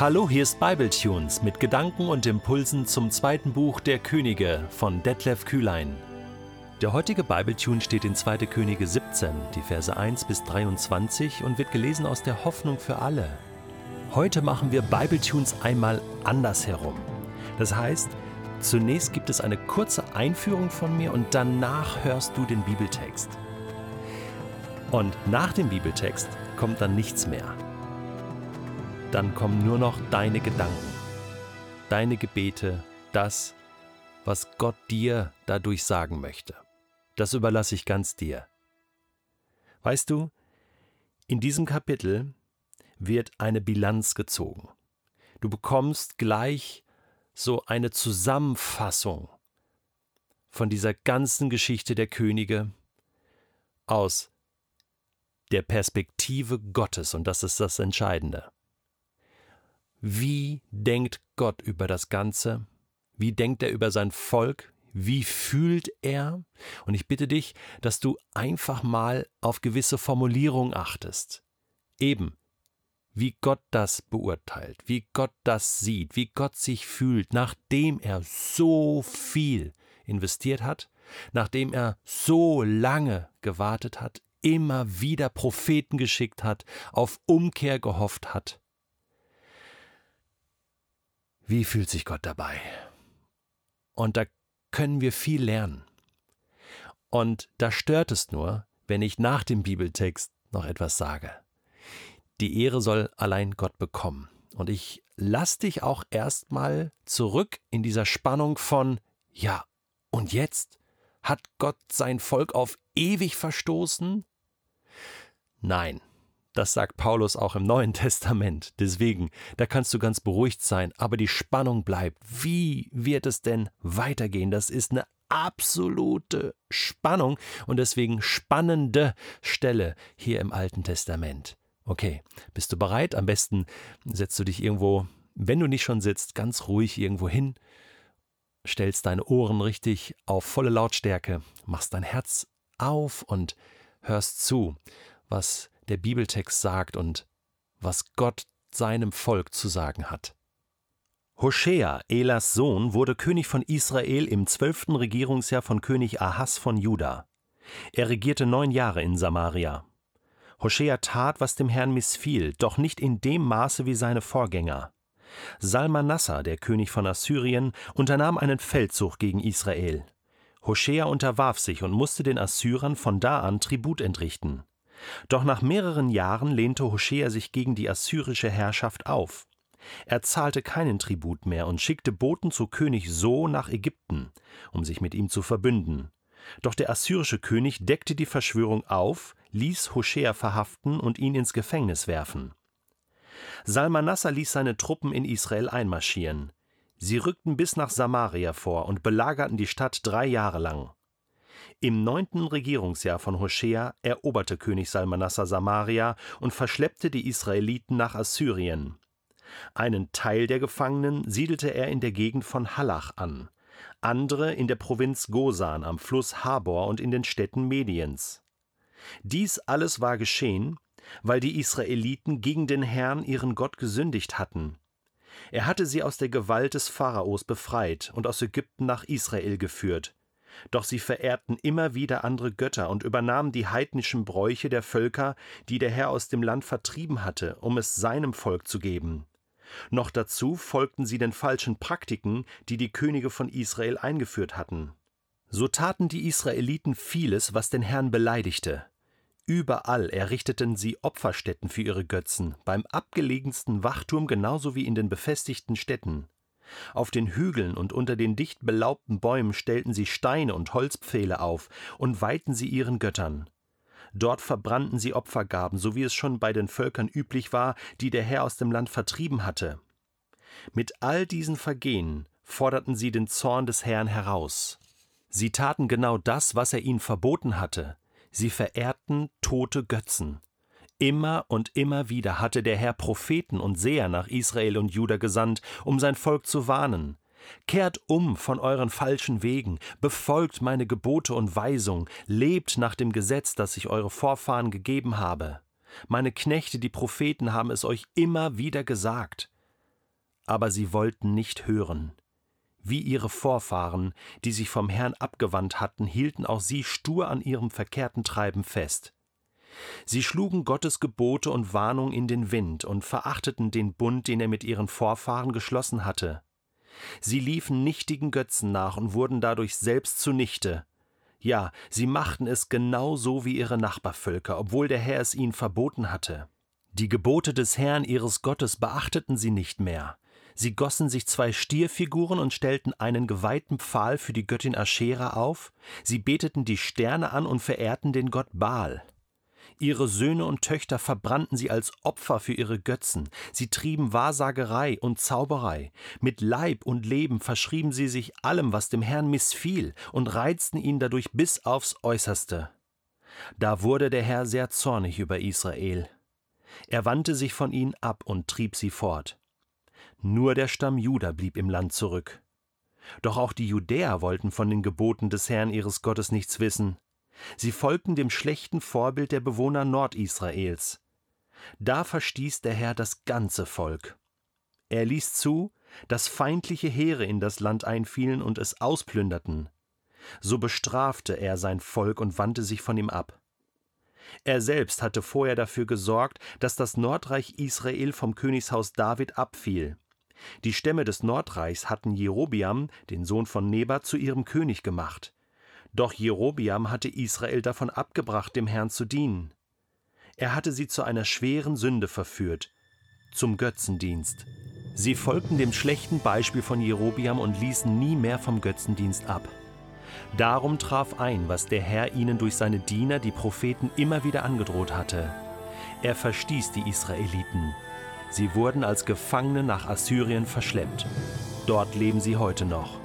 Hallo, hier ist Bibletunes mit Gedanken und Impulsen zum zweiten Buch der Könige von Detlef Kühlein. Der heutige Bibletune steht in 2. Könige 17, die Verse 1 bis 23 und wird gelesen aus der Hoffnung für alle. Heute machen wir Bibletunes einmal andersherum. Das heißt, zunächst gibt es eine kurze Einführung von mir und danach hörst du den Bibeltext. Und nach dem Bibeltext kommt dann nichts mehr dann kommen nur noch deine Gedanken, deine Gebete, das, was Gott dir dadurch sagen möchte. Das überlasse ich ganz dir. Weißt du, in diesem Kapitel wird eine Bilanz gezogen. Du bekommst gleich so eine Zusammenfassung von dieser ganzen Geschichte der Könige aus der Perspektive Gottes, und das ist das Entscheidende. Wie denkt Gott über das Ganze? Wie denkt er über sein Volk? Wie fühlt er? Und ich bitte dich, dass du einfach mal auf gewisse Formulierungen achtest. Eben, wie Gott das beurteilt, wie Gott das sieht, wie Gott sich fühlt, nachdem er so viel investiert hat, nachdem er so lange gewartet hat, immer wieder Propheten geschickt hat, auf Umkehr gehofft hat. Wie fühlt sich Gott dabei? Und da können wir viel lernen. Und da stört es nur, wenn ich nach dem Bibeltext noch etwas sage. Die Ehre soll allein Gott bekommen. Und ich lass dich auch erstmal zurück in dieser Spannung von, ja, und jetzt? Hat Gott sein Volk auf ewig verstoßen? Nein, das sagt Paulus auch im Neuen Testament. Deswegen, da kannst du ganz beruhigt sein. Aber die Spannung bleibt. Wie wird es denn weitergehen? Das ist eine absolute Spannung und deswegen spannende Stelle hier im Alten Testament. Okay, bist du bereit? Am besten setzt du dich irgendwo, wenn du nicht schon sitzt, ganz ruhig irgendwo hin, stellst deine Ohren richtig auf volle Lautstärke, machst dein Herz auf und hörst zu, was der Bibeltext sagt und was Gott seinem Volk zu sagen hat. Hoshea, Elas Sohn, wurde König von Israel im zwölften Regierungsjahr von König Ahas von Juda. Er regierte neun Jahre in Samaria. Hoshea tat, was dem Herrn missfiel, doch nicht in dem Maße wie seine Vorgänger. Salmanassar, der König von Assyrien, unternahm einen Feldzug gegen Israel. Hoshea unterwarf sich und musste den Assyrern von da an Tribut entrichten. Doch nach mehreren Jahren lehnte Hoshea sich gegen die assyrische Herrschaft auf. Er zahlte keinen Tribut mehr und schickte Boten zu König So nach Ägypten, um sich mit ihm zu verbünden. Doch der assyrische König deckte die Verschwörung auf, ließ Hoshea verhaften und ihn ins Gefängnis werfen. Salmanassar ließ seine Truppen in Israel einmarschieren. Sie rückten bis nach Samaria vor und belagerten die Stadt drei Jahre lang. Im neunten Regierungsjahr von Hoshea eroberte König Salmanassar Samaria und verschleppte die Israeliten nach Assyrien. Einen Teil der Gefangenen siedelte er in der Gegend von Hallach an, andere in der Provinz Gosan am Fluss Habor und in den Städten Mediens. Dies alles war geschehen, weil die Israeliten gegen den Herrn ihren Gott gesündigt hatten. Er hatte sie aus der Gewalt des Pharaos befreit und aus Ägypten nach Israel geführt, doch sie verehrten immer wieder andere Götter und übernahmen die heidnischen Bräuche der Völker, die der Herr aus dem Land vertrieben hatte, um es seinem Volk zu geben. Noch dazu folgten sie den falschen Praktiken, die die Könige von Israel eingeführt hatten. So taten die Israeliten vieles, was den Herrn beleidigte. Überall errichteten sie Opferstätten für ihre Götzen, beim abgelegensten Wachturm genauso wie in den befestigten Städten. Auf den Hügeln und unter den dicht belaubten Bäumen stellten sie Steine und Holzpfähle auf und weihten sie ihren Göttern. Dort verbrannten sie Opfergaben, so wie es schon bei den Völkern üblich war, die der Herr aus dem Land vertrieben hatte. Mit all diesen Vergehen forderten sie den Zorn des Herrn heraus. Sie taten genau das, was er ihnen verboten hatte. Sie verehrten tote Götzen. Immer und immer wieder hatte der Herr Propheten und Seher nach Israel und Juda gesandt, um sein Volk zu warnen. Kehrt um von euren falschen Wegen, befolgt meine Gebote und Weisungen, lebt nach dem Gesetz, das ich eure Vorfahren gegeben habe. Meine Knechte, die Propheten, haben es euch immer wieder gesagt. aber sie wollten nicht hören. Wie ihre Vorfahren, die sich vom Herrn abgewandt hatten, hielten auch sie stur an ihrem verkehrten Treiben fest. Sie schlugen Gottes Gebote und Warnung in den Wind und verachteten den Bund, den er mit ihren Vorfahren geschlossen hatte. Sie liefen nichtigen Götzen nach und wurden dadurch selbst zunichte. Ja, sie machten es genau so wie ihre Nachbarvölker, obwohl der Herr es ihnen verboten hatte. Die Gebote des Herrn ihres Gottes beachteten sie nicht mehr. Sie gossen sich zwei Stierfiguren und stellten einen geweihten Pfahl für die Göttin Aschera auf, sie beteten die Sterne an und verehrten den Gott Baal. Ihre Söhne und Töchter verbrannten sie als Opfer für ihre Götzen, sie trieben Wahrsagerei und Zauberei, mit Leib und Leben verschrieben sie sich allem, was dem Herrn missfiel, und reizten ihn dadurch bis aufs äußerste. Da wurde der Herr sehr zornig über Israel. Er wandte sich von ihnen ab und trieb sie fort. Nur der Stamm Juda blieb im Land zurück. Doch auch die Judäer wollten von den Geboten des Herrn ihres Gottes nichts wissen. Sie folgten dem schlechten Vorbild der Bewohner Nordisraels. Da verstieß der Herr das ganze Volk. Er ließ zu, dass feindliche Heere in das Land einfielen und es ausplünderten. So bestrafte er sein Volk und wandte sich von ihm ab. Er selbst hatte vorher dafür gesorgt, dass das Nordreich Israel vom Königshaus David abfiel. Die Stämme des Nordreichs hatten Jerobiam, den Sohn von Nebat, zu ihrem König gemacht. Doch Jerobiam hatte Israel davon abgebracht, dem Herrn zu dienen. Er hatte sie zu einer schweren Sünde verführt, zum Götzendienst. Sie folgten dem schlechten Beispiel von Jerobiam und ließen nie mehr vom Götzendienst ab. Darum traf ein, was der Herr ihnen durch seine Diener, die Propheten, immer wieder angedroht hatte. Er verstieß die Israeliten, Sie wurden als Gefangene nach Assyrien verschleppt. Dort leben sie heute noch.